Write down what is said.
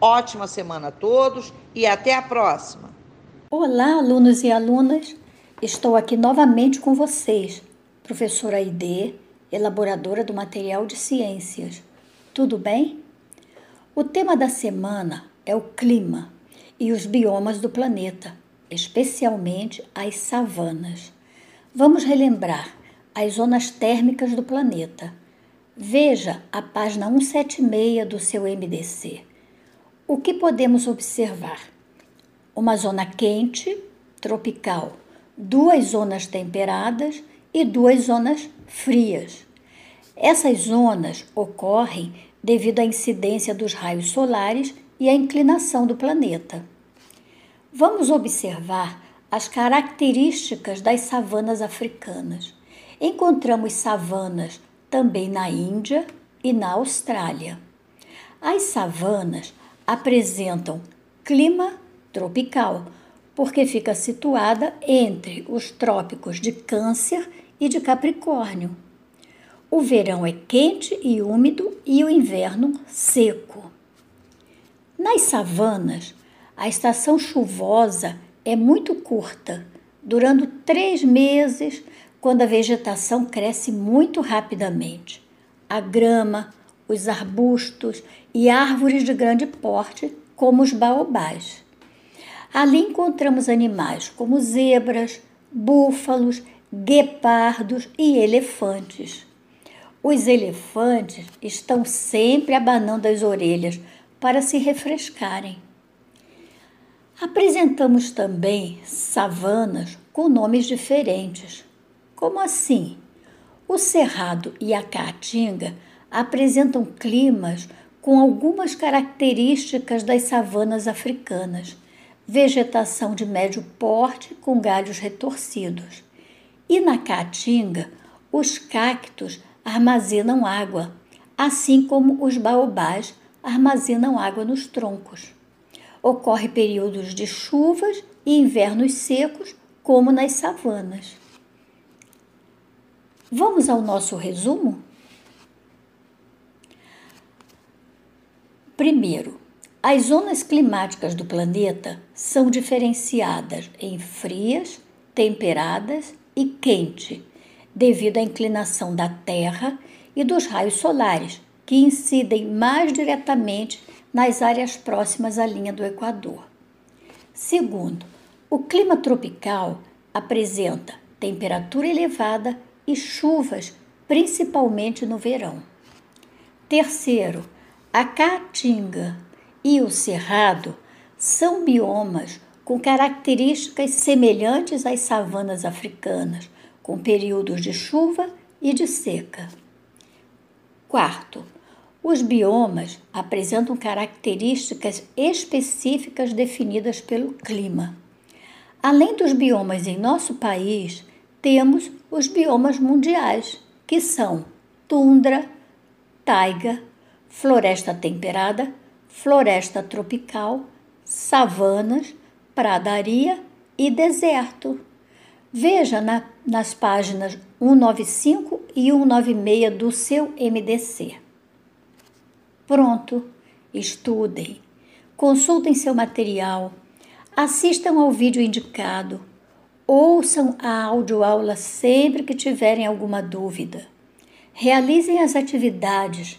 Ótima semana a todos e até a próxima. Olá, alunos e alunas. Estou aqui novamente com vocês, professora Aide, elaboradora do material de ciências. Tudo bem? O tema da semana é o clima e os biomas do planeta especialmente as savanas. Vamos relembrar as zonas térmicas do planeta. Veja a página 176 do seu MDC. O que podemos observar? Uma zona quente, tropical, duas zonas temperadas e duas zonas frias. Essas zonas ocorrem devido à incidência dos raios solares e à inclinação do planeta. Vamos observar as características das savanas africanas. Encontramos savanas também na Índia e na Austrália. As savanas apresentam clima tropical, porque fica situada entre os trópicos de Câncer e de Capricórnio. O verão é quente e úmido e o inverno seco. Nas savanas, a estação chuvosa é muito curta, durando três meses, quando a vegetação cresce muito rapidamente. A grama, os arbustos e árvores de grande porte, como os baobás. Ali encontramos animais como zebras, búfalos, guepardos e elefantes. Os elefantes estão sempre abanando as orelhas para se refrescarem. Apresentamos também savanas com nomes diferentes. Como assim? O Cerrado e a Caatinga apresentam climas com algumas características das savanas africanas. Vegetação de médio porte com galhos retorcidos. E na Caatinga, os cactos armazenam água, assim como os baobás armazenam água nos troncos. Ocorre períodos de chuvas e invernos secos, como nas savanas. Vamos ao nosso resumo? Primeiro, as zonas climáticas do planeta são diferenciadas em frias, temperadas e quente, devido à inclinação da Terra e dos raios solares, que incidem mais diretamente nas áreas próximas à linha do Equador. Segundo, o clima tropical apresenta temperatura elevada e chuvas, principalmente no verão. Terceiro, a Caatinga e o Cerrado são biomas com características semelhantes às savanas africanas, com períodos de chuva e de seca. Quarto, os biomas apresentam características específicas definidas pelo clima. Além dos biomas em nosso país, temos os biomas mundiais, que são tundra, taiga, floresta temperada, floresta tropical, savanas, pradaria e deserto. Veja na, nas páginas 195 e 196 do seu MDC. Pronto, estudem, consultem seu material, assistam ao vídeo indicado, ouçam a audioaula sempre que tiverem alguma dúvida, realizem as atividades